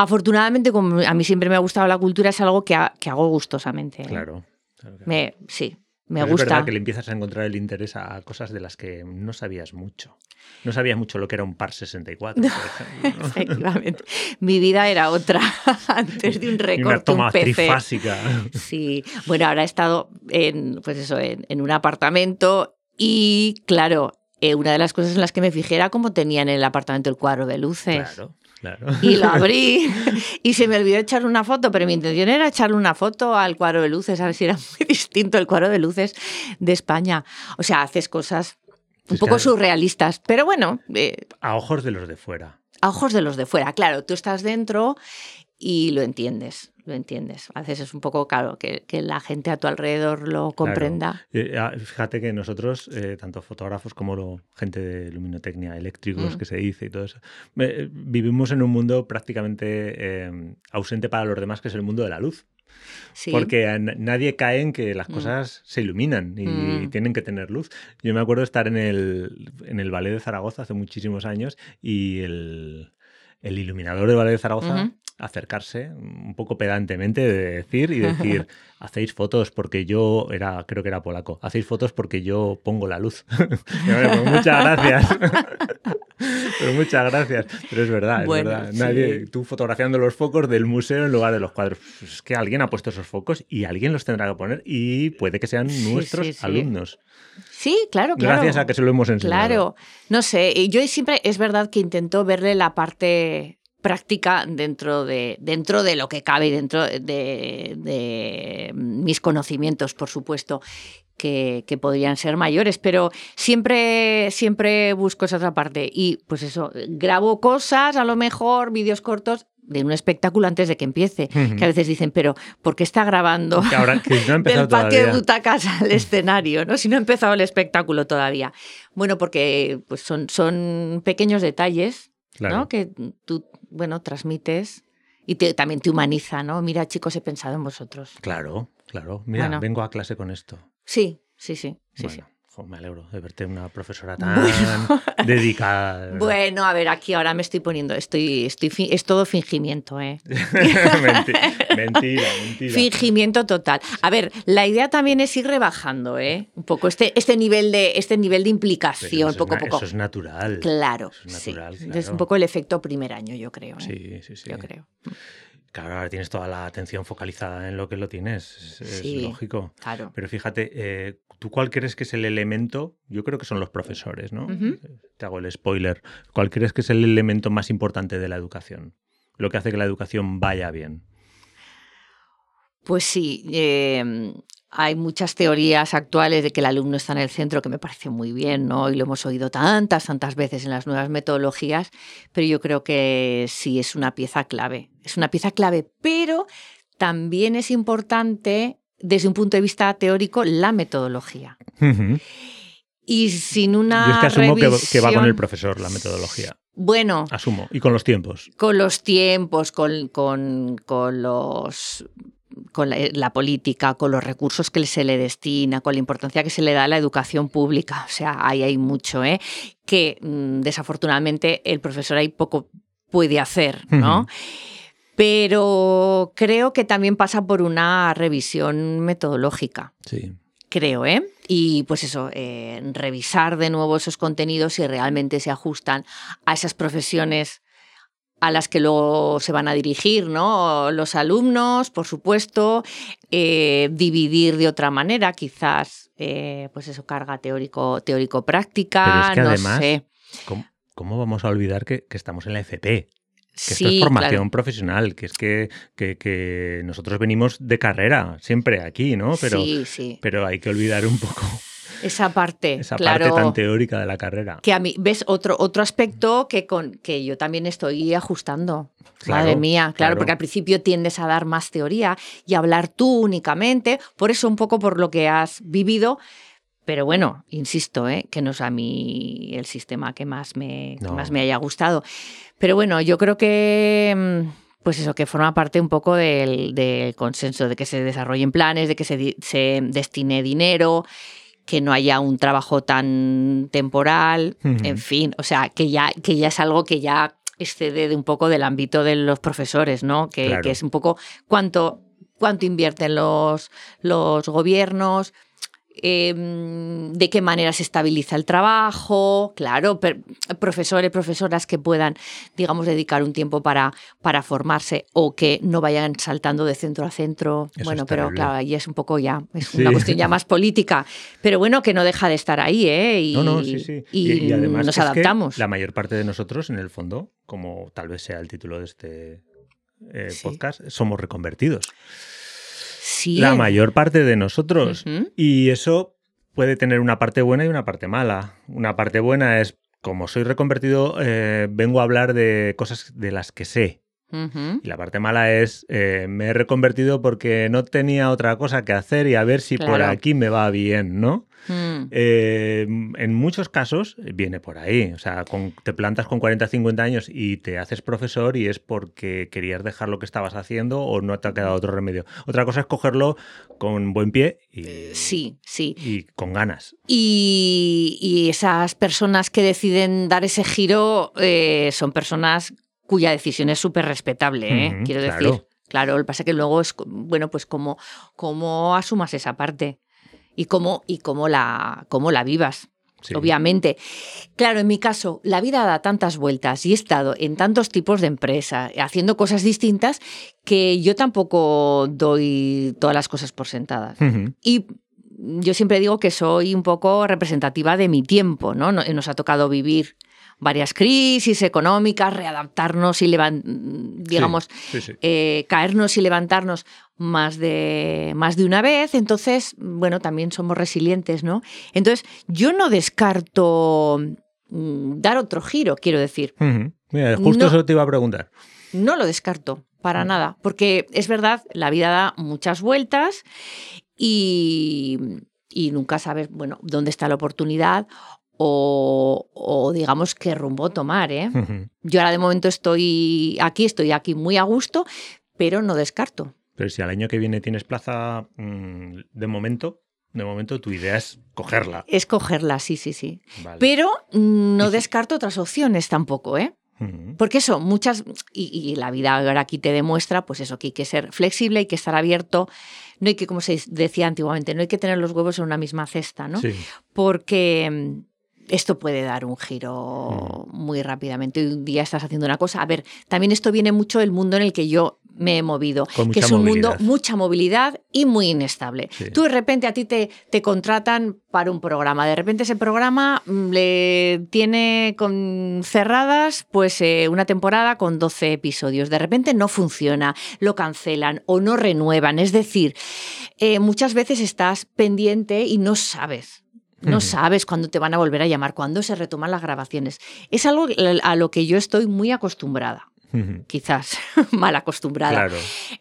Afortunadamente, como a mí siempre me ha gustado la cultura, es algo que, ha- que hago gustosamente. ¿eh? Claro. claro, claro. Me, sí, me Pero Es gusta. verdad que le empiezas a encontrar el interés a cosas de las que no sabías mucho. No sabías mucho lo que era un par 64, por [laughs] ejemplo. ¿no? Efectivamente. Mi vida era otra [laughs] antes de un una recorte, un toma PC. trifásica. Sí, bueno, ahora he estado en, pues eso, en, en un apartamento y, claro, eh, una de las cosas en las que me fijé era cómo tenían en el apartamento el cuadro de luces. Claro, claro. Y lo [laughs] abrí [laughs] y se me olvidó echarle una foto, pero mi intención era echarle una foto al cuadro de luces, a ver si era [laughs] muy distinto el cuadro de luces de España. O sea, haces cosas un poco surrealistas. Pero bueno. Eh, a ojos de los de fuera. A ojos de los de fuera, claro. Tú estás dentro y lo entiendes, lo entiendes. A veces es un poco claro que, la gente a tu alrededor lo comprenda. Eh, ah, fíjate que nosotros, eh, tanto fotógrafos como gente de luminotecnia, eléctricos, mm. que se dice y todo eso, vivimos en un mundo prácticamente em, ausente para los demás, que es el mundo de la luz. Porque nadie cae en que las mm. cosas se iluminan y mm. tienen que tener luz. Yo me acuerdo estar en el, en el Ballet de Zaragoza hace muchísimos años y el, el iluminador del Ballet de Zaragoza acercarse un poco pedantemente de decir y decir, [laughs] hacéis fotos porque yo, era, creo que era polaco, hacéis fotos porque yo pongo la luz. [laughs] Muchas gracias. Pero muchas gracias. Pero es verdad, es verdad. Nadie, tú fotografiando los focos del museo en lugar de los cuadros. Pues es que alguien ha puesto esos focos y alguien los tendrá que poner y puede que sean nuestros alumnos. Sí, claro, claro. Gracias a que se lo hemos enseñado. Claro. No sé, yo siempre, es verdad que intento verle la parte práctica dentro de, dentro de lo que cabe y dentro de, mis conocimientos, por supuesto. Que, podrían ser mayores, pero siempre, siempre busco esa otra parte. Y pues eso, grabo cosas, a lo mejor, vídeos cortos, de un espectáculo antes de que empiece. Que a veces dicen, pero ¿por qué está grabando [laughs] del patio de butacas al [laughs] escenario? ¿no? Si no ha empezado el espectáculo todavía. Bueno, porque pues son, son pequeños detalles ¿no? que tú bueno, transmites y también te humaniza, ¿no? Mira, chicos, he pensado en vosotros. Claro, claro. Mira, vengo a clase con esto. Sí, sí, sí. sí, sí me alegro de verte una profesora tan [laughs] dedicada. Bueno, a ver, aquí ahora me estoy poniendo, estoy, estoy, es todo fingimiento, ¿eh? [laughs] mentira, mentira, Fingimiento total. A ver, la idea también es ir rebajando, ¿eh? Un poco este, este nivel de, este nivel de implicación, poco a poco. Eso es natural. Claro. es natural, Es un poco el efecto primer año, yo creo. ¿eh? Sí, sí, sí. Yo creo. Claro, ahora tienes toda la atención focalizada en lo que lo tienes, es, lógico. Claro. Pero fíjate, eh, ¿tú cuál crees que es el elemento? Yo creo que son los profesores, ¿no? Te hago el spoiler. ¿Cuál crees que es el elemento más importante de la educación? Lo que hace que la educación vaya bien. Pues sí, em, hay muchas teorías actuales de que el alumno está en el centro, que me parece muy bien, ¿no? Y lo hemos oído tantas, tantas veces en las nuevas metodologías, pero yo creo que sí es una pieza clave. Es una pieza clave, pero también es importante, desde un punto de vista teórico, la metodología. Y sin una. Yo es que asumo que, va con el profesor la metodología. Bueno. Asumo. Y con los tiempos. Con los tiempos, con, con, con los con la, política, con los recursos que se le destina, con la importancia que se le da a la educación pública. O sea, ahí hay mucho, ¿eh? que mm, desafortunadamente el profesor ahí poco puede hacer, ¿no? Pero creo que también pasa por una revisión metodológica. Sí. Creo, ¿eh? Y pues eso, eh, revisar de nuevo esos contenidos si realmente se ajustan a esas profesiones a las que luego se van a dirigir ¿no? los alumnos, por supuesto, eh, dividir de otra manera, quizás, eh, pues eso, carga teórico, teórico-práctica, no sé. ¿cómo, vamos a olvidar que, estamos en la FP? Que esto es formación profesional, que es que, que, nosotros venimos de carrera, siempre aquí, ¿no? Pero, sí, sí. pero hay que olvidar un poco esa parte, esa parte tan teórica de la carrera. Que a mí, ves, otro, otro aspecto que, con, que yo también estoy ajustando. Madre mía, claro, porque al principio tiendes a dar más teoría y hablar tú únicamente, por eso un poco por lo que has vivido, pero bueno, insisto, ¿eh? que no es a mí el sistema que más me, más me haya gustado. Pero bueno, yo creo que mm, pues eso, que forma parte un poco del, del, consenso, de que se desarrollen planes, de que se, se destine dinero que no haya un trabajo tan temporal, en fin, o sea, que ya, que ya es algo que ya excede de un poco del ámbito de los profesores, ¿no? Que, que es un poco cuánto, cuánto invierten los, los gobiernos, Em, de qué manera se estabiliza el trabajo, claro, profesores, profesoras que puedan, digamos, dedicar un tiempo para, para formarse o que no vayan saltando de centro a centro. bueno, pero claro, ahí es un poco ya, es una cuestión ya más política, pero bueno, que no deja de estar ahí, ¿eh? Y, no, no, sí, sí. Y, además nos adaptamos. la mayor parte de nosotros, en el fondo, como tal vez sea el título de este eh, podcast, somos reconvertidos la mayor parte de nosotros. Y eso puede tener una parte buena y una parte mala. Una parte buena es, como soy reconvertido, eh, vengo a hablar de cosas de las que sé. Y la parte mala es, eh, me he reconvertido porque no tenía otra cosa que hacer y a ver si por aquí me va bien, ¿no? Mm. Eh, en muchos casos viene por ahí. O sea, te plantas con 40, 50 años y te haces profesor y es porque querías dejar lo que estabas haciendo o no te ha quedado otro remedio. Otra cosa es cogerlo con buen pie y, eh, sí, sí. y con ganas. Y, esas personas que deciden dar ese giro son personas cuya decisión es súper respetable, ¿eh? quiero decir. Claro, lo que pasa es que luego es, bueno, pues cómo, cómo asumas esa parte y cómo, y cómo, la, cómo la vivas. Obviamente. Claro, en mi caso, la vida da tantas vueltas y he estado en tantos tipos de empresas, haciendo cosas distintas, que yo tampoco doy todas las cosas por sentadas. Y yo siempre digo que soy un poco representativa de mi tiempo, ¿no? Nos ha tocado vivir varias crisis económicas, readaptarnos y digamos, eh, caernos y levantarnos más de, más de una vez. Entonces, bueno, también somos resilientes, ¿no? Entonces, yo no descarto mm, dar otro giro, quiero decir. Mira, justo eso te iba a preguntar. No lo descarto, para nada, porque es verdad, la vida da muchas vueltas y, y nunca sabes, bueno, dónde está la oportunidad o, digamos qué rumbo tomar. ¿eh? Yo ahora de momento estoy aquí, estoy aquí muy a gusto, pero no descarto. Pero si al año que viene tienes plaza, mm, de momento, de momento tu idea es cogerla. Es cogerla, sí, sí, sí. Pero no descarto otras opciones tampoco, ¿eh? Porque eso, muchas, y, la vida ahora aquí te demuestra, pues eso, que hay que ser flexible, hay que estar abierto, no hay que, como se decía antiguamente, no hay que tener los huevos en una misma cesta, ¿no? Porque mm, esto puede dar un giro mm. muy rápidamente. Un día estás haciendo una cosa. A ver, también esto viene mucho del mundo en el que yo me he movido, que es un mundo mucha movilidad y muy inestable. Tú de repente a ti te, te, contratan para un programa, de repente ese programa mm, le tiene con cerradas pues eh, una temporada con 12 episodios, de repente no funciona, lo cancelan o no renuevan, es decir, eh, muchas veces estás pendiente y no sabes no sabes cuándo te van a volver a llamar, cuándo se retoman las grabaciones. Es algo a lo que yo estoy muy acostumbrada. Quizás [laughs] mal acostumbrada.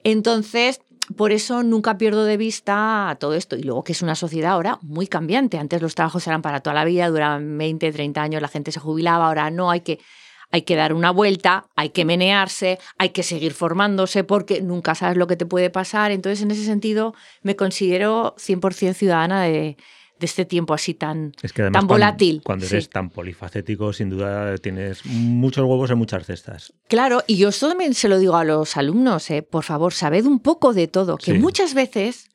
Entonces, por eso nunca pierdo de vista todo esto. Y luego que es una sociedad ahora muy cambiante. Antes los trabajos eran para toda la vida, duraban 20, 30 años, la gente se jubilaba, ahora no, hay que, hay que dar una vuelta, hay que menearse, hay que seguir formándose porque nunca sabes lo que te puede pasar. Entonces, en ese sentido, me considero 100% ciudadana de, de este tiempo así tan, tan volátil. Cuando, eres tan polifacético, sin duda tienes muchos huevos en muchas cestas. Claro, y yo esto también se lo digo a los alumnos, ¿eh? por favor, sabed un poco de todo, que muchas veces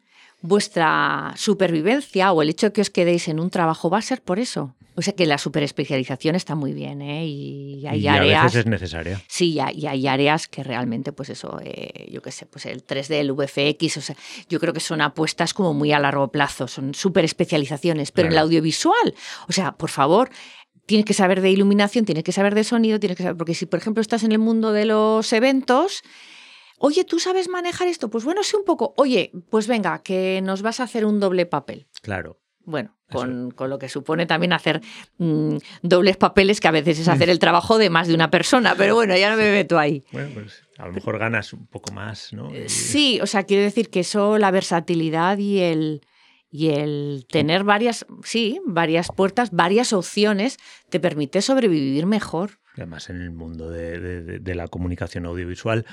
vuestra supervivencia o el hecho de que os quedéis en un trabajo va a ser por eso. O sea que la superespecialización está muy bien, ¿eh? Y hay áreas. A veces es necesaria. Sí, y hay áreas que realmente, pues eso, eh, yo qué sé, pues el 3D, el VFX, o sea, yo creo que son apuestas como muy a largo plazo, son superespecializaciones, pero en el audiovisual, o sea, por favor, tienes que saber de iluminación, tienes que saber de sonido, tienes que saber, porque si por ejemplo estás en el mundo de los eventos, Oye, ¿tú sabes manejar esto? Pues bueno, sí un poco. Oye, pues venga, que nos vas a hacer un doble papel. Claro. Bueno, con, lo que supone también hacer mm, dobles papeles, que a veces es hacer el trabajo de más de una persona, pero bueno, ya no me meto ahí. Bueno, pues a lo mejor ganas un poco más, ¿no? Eh, sí, o sea, quiero decir que eso, la versatilidad y el, y el tener varias, sí, varias puertas, varias opciones, te permite sobrevivir mejor. Además, en el mundo de la comunicación audiovisual,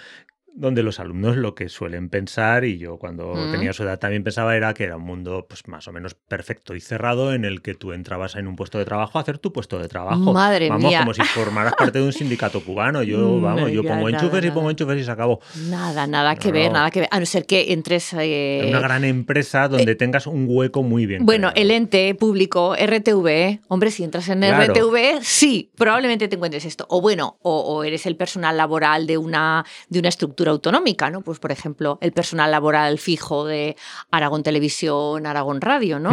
donde los alumnos lo que suelen pensar, y yo cuando mm. tenía su edad también pensaba, era que era un mundo pues más o menos perfecto y cerrado en el que tú entrabas en un puesto de trabajo a hacer tu puesto de trabajo. Madre vamos, como si formaras parte de un sindicato [laughs] cubano. Yo, vamos, yo pongo enchufes y pongo enchufes y se acabó. Nada, nada que ver, nada que ver. A no ser que entres... en una gran empresa donde eh, tengas un hueco muy bien. Bueno, el ente público, RTV, hombre, si entras en RTV, sí, probablemente te encuentres esto. O bueno, o, o eres el personal laboral de una, de una estructura autonómica, ¿no? Pues, por ejemplo, el personal laboral fijo de Aragón Televisión, Aragón Radio, ¿no?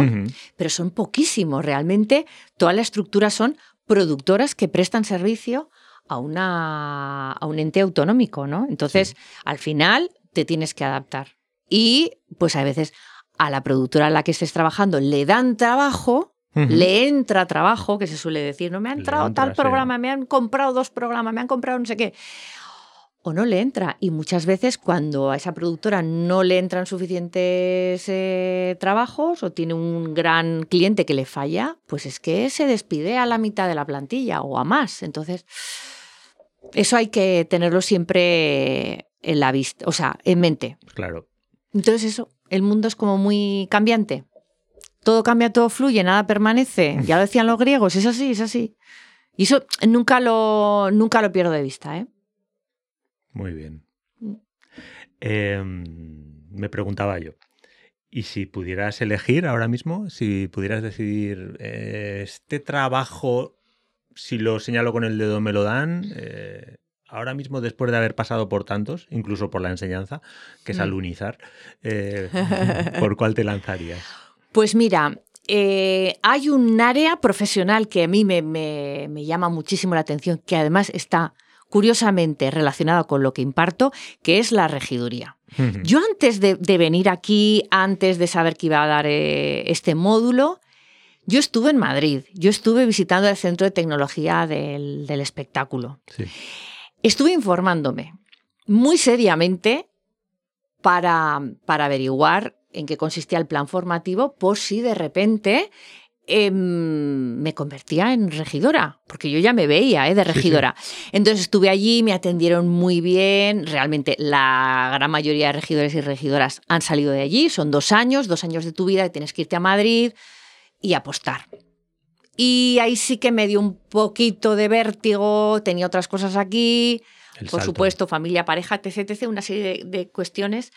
Pero son poquísimos, realmente toda la estructura son productoras que prestan servicio a, una, a un ente autonómico, ¿no? Entonces, al final te tienes que adaptar. Y, pues a veces a la productora a la que estés trabajando le dan trabajo, le entra trabajo, que se suele decir, no me ha entrado tal programa, me han comprado dos programas, me han comprado no sé qué o no le entra. Y muchas veces cuando a esa productora no le entran suficientes eh, trabajos o tiene un gran cliente que le falla, pues es que se despide a la mitad de la plantilla o a más. Entonces, eso hay que tenerlo siempre en la vista, o sea, en mente. Claro. Entonces eso, el mundo es como muy cambiante. Todo cambia, todo fluye, nada permanece. [laughs] Ya lo decían los griegos, es así, es así. Y eso nunca lo, nunca lo pierdo de vista, ¿eh? Muy bien. Mm. Em, me preguntaba yo, ¿y si pudieras elegir ahora mismo, si pudieras decidir, eh, este trabajo, si lo señalo con el dedo, me lo dan? Eh, ahora mismo, después de haber pasado por tantos, incluso por la enseñanza, que es mm. alunizar, eh, [laughs] ¿por cuál te lanzarías? Pues mira, hay un área profesional que a mí me, me, llama muchísimo la atención, que además está curiosamente relacionado con lo que imparto, que es la regiduría. Yo antes de, venir aquí, antes de saber que iba a dar eh, este módulo, yo estuve en Madrid, yo estuve visitando el Centro de Tecnología del, Espectáculo. Estuve informándome muy seriamente para, para averiguar en qué consistía el plan formativo por si de repente Em, me convertía en regidora, porque yo ya me veía ¿eh? de regidora. Entonces estuve allí, me atendieron muy bien, realmente la gran mayoría de regidores y regidoras han salido de allí, son dos años, dos años de tu vida que tienes que irte a Madrid y apostar. Y ahí sí que me dio un poquito de vértigo, tenía otras cosas aquí, por supuesto, familia, pareja, etc, etc, una serie de cuestiones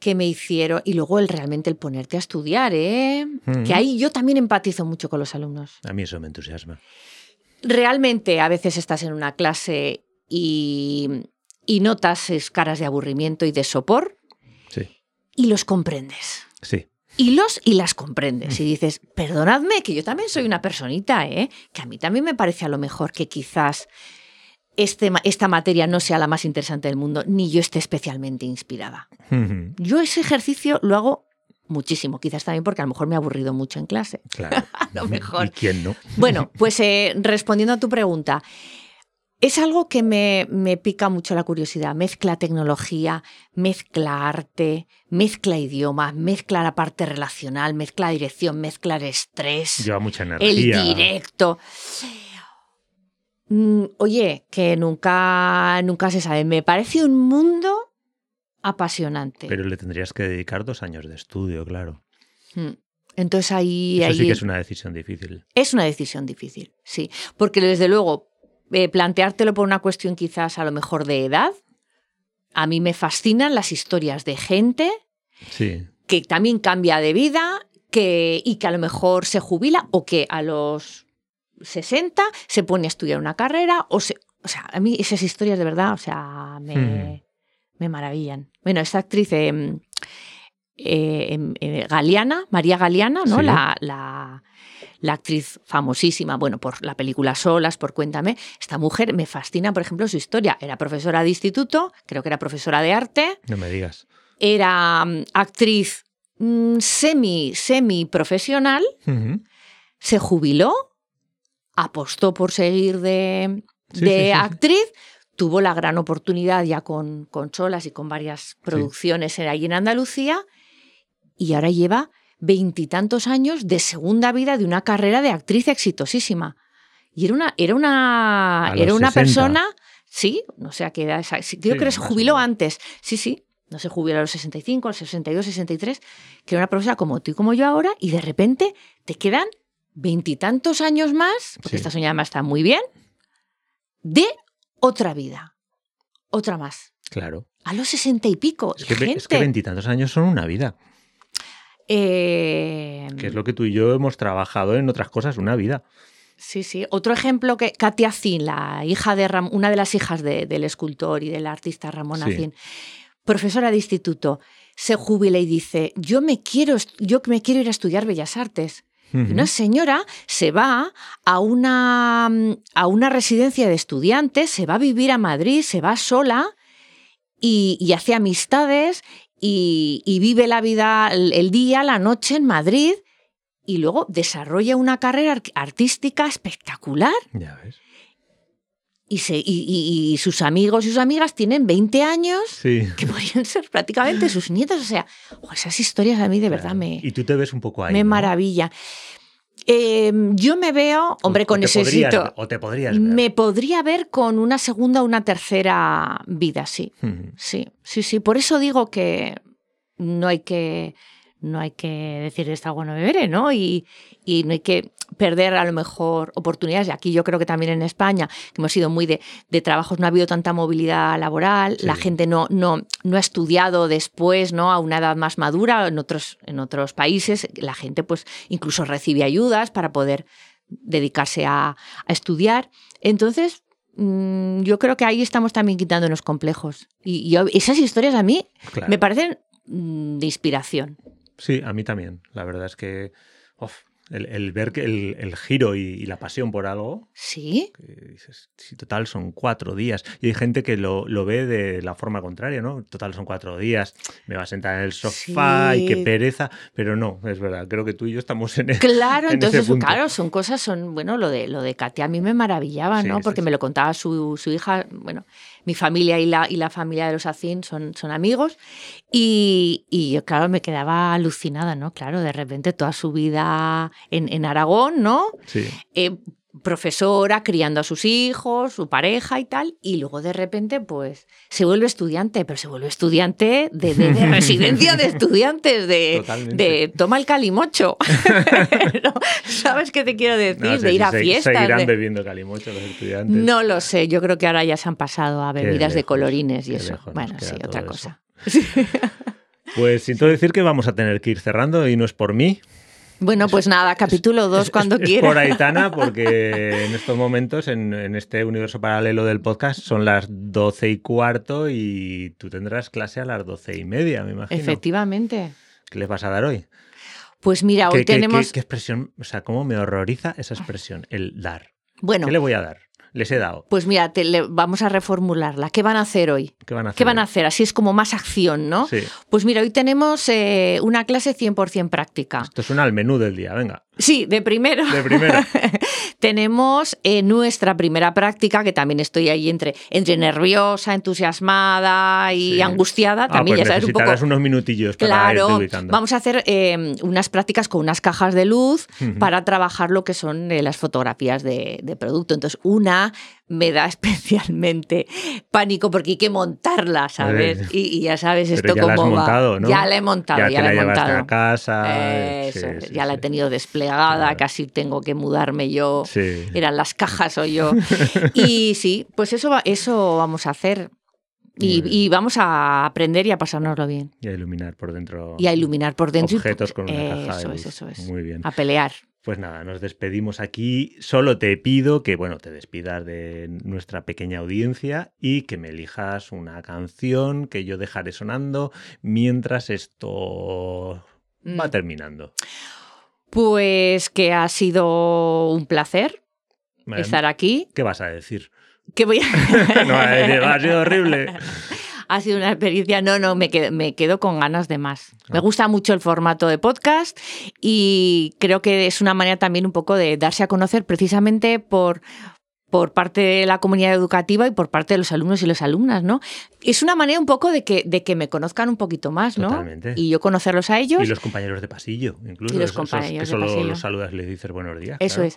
que me hicieron, y luego el realmente el ponerte a estudiar, ¿eh? Que ahí yo también empatizo mucho con los alumnos. A mí eso me entusiasma. Realmente a veces estás en una clase y, y notas caras de aburrimiento y de sopor. Sí. Y los comprendes. Sí. Y los y las comprendes. Y dices, perdonadme, que yo también soy una personita, ¿eh? Que a mí también me parece a lo mejor que quizás este, esta materia no sea la más interesante del mundo, ni yo esté especialmente inspirada. Yo ese ejercicio lo hago muchísimo, quizás también porque a lo mejor me he aburrido mucho en clase. Claro. [laughs] a lo mejor. ¿Y quién no? bueno, [laughs] pues eh, respondiendo a tu pregunta, es algo que me, me, pica mucho la curiosidad. Mezcla tecnología, mezcla arte, mezcla idioma, mezcla la parte relacional, mezcla dirección, mezcla el estrés. Lleva mucha energía. El directo. Mm, oye, que nunca, nunca se sabe. Me parece un mundo apasionante. Pero le tendrías que dedicar dos años de estudio, claro. Mm. Entonces ahí... Eso sí que es una decisión difícil. Es una decisión difícil, sí. Porque desde luego, eh, planteártelo por una cuestión quizás a lo mejor de edad, a mí me fascinan las historias de gente que también cambia de vida que, y que a lo mejor se jubila o que a los 60 se pone a estudiar una carrera o se... O sea, a mí esas historias de verdad, o sea, me, hmm. me maravillan. Bueno, esta actriz eh, eh, Galeana, María Galeana, ¿no? La, la, la, actriz famosísima, bueno, por la película Solas, por Cuéntame. Esta mujer me fascina, por ejemplo, su historia. Era profesora de instituto, creo que era profesora de arte. No me digas. Era mm, actriz mm, semi, semi profesional. Se jubiló apostó por seguir de, actriz, tuvo la gran oportunidad ya con, con Cholas y con varias producciones ahí en Andalucía y ahora lleva veintitantos años de segunda vida de una carrera de actriz exitosísima. Y era una, era una, era una persona, sí, no sé a qué edad, creo que se jubiló antes, sí, sí, no se jubiló a los 65, a los 62, 63, que era una persona como tú y como yo ahora, y de repente te quedan veintitantos años más, porque esta soñada está muy bien, de otra vida. Otra más. Claro. A los sesenta y pico. Es que, veintitantos años son una vida. Eh... Que es lo que tú y yo hemos trabajado en otras cosas, una vida. Sí, sí. Otro ejemplo que Katia Zin, la hija de una de las hijas del escultor y del artista Ramón Azin, profesora de instituto, se jubila y dice: Yo me quiero, yo me quiero ir a estudiar Bellas Artes. Una señora se va a una, a una residencia de estudiantes, se va a vivir a Madrid, se va sola y, hace amistades y, vive la vida, el, día, la noche en Madrid y luego desarrolla una carrera artística espectacular. Ya ves. Y, se, y, sus amigos y sus amigas tienen 20 años que podrían ser prácticamente sus nietos. O sea, esas historias a mí de verdad me... Y tú te ves un poco ahí. Me maravilla. Em, yo me veo, hombre, con ese O te podrías Me podría ver con una segunda o una tercera vida, sí. Sí, sí, sí. Por eso digo que no hay que no hay que decir esta agua no beberé, ¿no? Y, y, no hay que perder a lo mejor oportunidades. Y aquí yo creo que también en España, que hemos sido muy de, de trabajos, no ha habido tanta movilidad laboral, la gente no, no, no ha estudiado después, ¿no? A una edad más madura, en otros, en otros países, la gente pues incluso recibe ayudas para poder dedicarse a, a estudiar. Entonces, mm, yo creo que ahí estamos también quitándonos complejos. Y, esas historias a mí me parecen mm, de inspiración. Sí, a mí también. La verdad es que el, ver que el, giro y, la pasión por algo. Sí. dices, sí, total, son cuatro días. Y hay gente que lo, ve de la forma contraria, ¿no? Total, son cuatro días. Me va a sentar en el sofá y qué pereza. Pero no, es verdad. Creo que tú y yo estamos en el. Claro, entonces, claro, son cosas, son. Bueno, lo de, lo de Katia a mí me maravillaba, ¿no? Porque me lo contaba su, su hija. Bueno, mi familia y la, y la familia de los Acín son, son amigos. Y, y, yo, claro, me quedaba alucinada, ¿no? Claro, de repente toda su vida en, en Aragón, ¿no? Sí. Eh, profesora, criando a sus hijos, su pareja y tal, y luego de repente pues se vuelve estudiante, pero se vuelve estudiante de, [laughs] residencia de estudiantes, de, de, toma el calimocho. [laughs] ¿Sabes qué te quiero decir? de ir a fiestas. ¿Seguirán bebiendo calimocho los estudiantes? No lo sé, yo creo que ahora ya se han pasado a bebidas de colorines y eso. bueno, sí, otra cosa. [laughs] Pues siento decir que vamos a tener que ir cerrando y no es por mí, bueno, pues nada, capítulo 2 cuando quieras. Por Aitana, porque en estos momentos, en, este universo paralelo del podcast, son las doce y cuarto y tú tendrás clase a las doce y media, me imagino. Efectivamente. ¿Qué les vas a dar hoy? Pues mira, hoy tenemos. Qué, expresión? O sea, cómo me horroriza esa expresión, el dar. Bueno. ¿Qué le voy a dar? Les he dado. Pues mira, vamos a reformularla. ¿Qué van a hacer hoy? ¿Qué van a hacer? ¿Qué van a hacer? Así es como más acción, ¿no? Sí. Pues mira, hoy tenemos eh, una clase 100% práctica. Esto suena al menú del día, venga. Sí, de primero. De primero. [laughs] tenemos eh, nuestra primera práctica, que también estoy ahí entre, entre nerviosa, entusiasmada y angustiada. Ah, también pues ya sabes un poco. unos minutillos para Claro, vamos a hacer eh, unas prácticas con unas cajas de luz para trabajar lo que son las fotografías de, de producto. Entonces, una me da [laughs] especialmente pánico porque hay que montarla, ¿sabes? Y, ya sabes esto ya cómo la va. ¿no? Ya la he montado, ya, la, he montado. A casa. Eso, ya la he tenido desplegada, casi tengo que mudarme yo. Eran las cajas o yo. [laughs] y sí, pues eso, eso vamos a hacer. Y, vamos a aprender y a pasárnoslo bien. Y a iluminar por dentro. Y a iluminar por dentro. Objetos con una caja Eso es, eso es. Muy bien. A pelear. Pues nada, nos despedimos aquí. Solo te pido que, bueno, te despidas de nuestra pequeña audiencia y que me elijas una canción que yo dejaré sonando mientras esto va mm. terminando. Pues que ha sido un placer estar aquí. ¿Qué vas a decir? Que voy a... [laughs] no, ha sido horrible. [laughs] ha sido una experiencia, no, no, me quedo, me quedo con ganas de más. Me gusta mucho el formato de podcast y creo que es una manera también un poco de darse a conocer precisamente por, por parte de la comunidad educativa y por parte de los alumnos y las alumnas, ¿no? Es una manera un poco de que, de que me conozcan un poquito más, ¿no? Totalmente. Y yo conocerlos a ellos. Y los compañeros de pasillo, incluso. Y los compañeros de pasillo. los saludas, les dices buenos días. Eso es.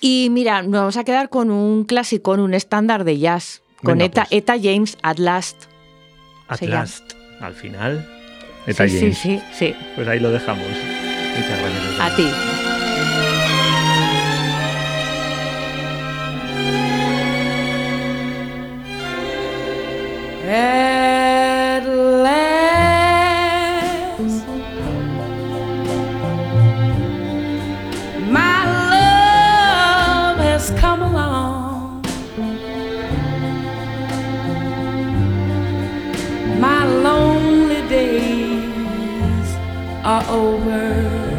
Y mira, nos vamos a quedar con un clásico, un estándar de jazz, con Eta, pues. Eta James At Last. At last, al final. sí, sí, sí, sí. Pues ahí lo dejamos. Muchas gracias. A ti. At are over.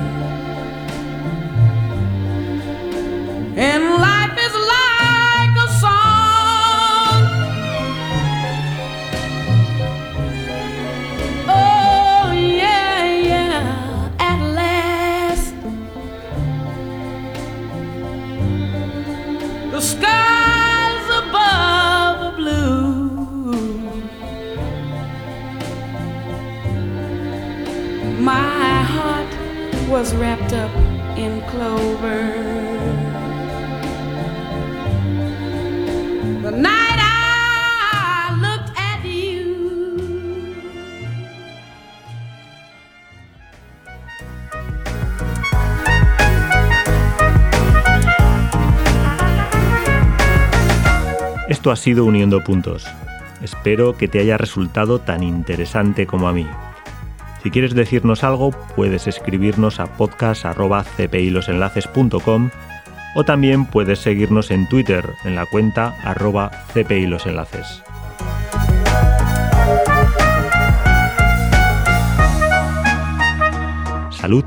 Was wrapped up in clover. The night I looked at you. Esto ha sido Uniendo Puntos. Espero que te haya resultado tan interesante como a mí. Si quieres decirnos algo, puedes escribirnos a podcast.cpilosenlaces.com o también puedes seguirnos en Twitter en la cuenta arroba cpilosenlaces. Salud.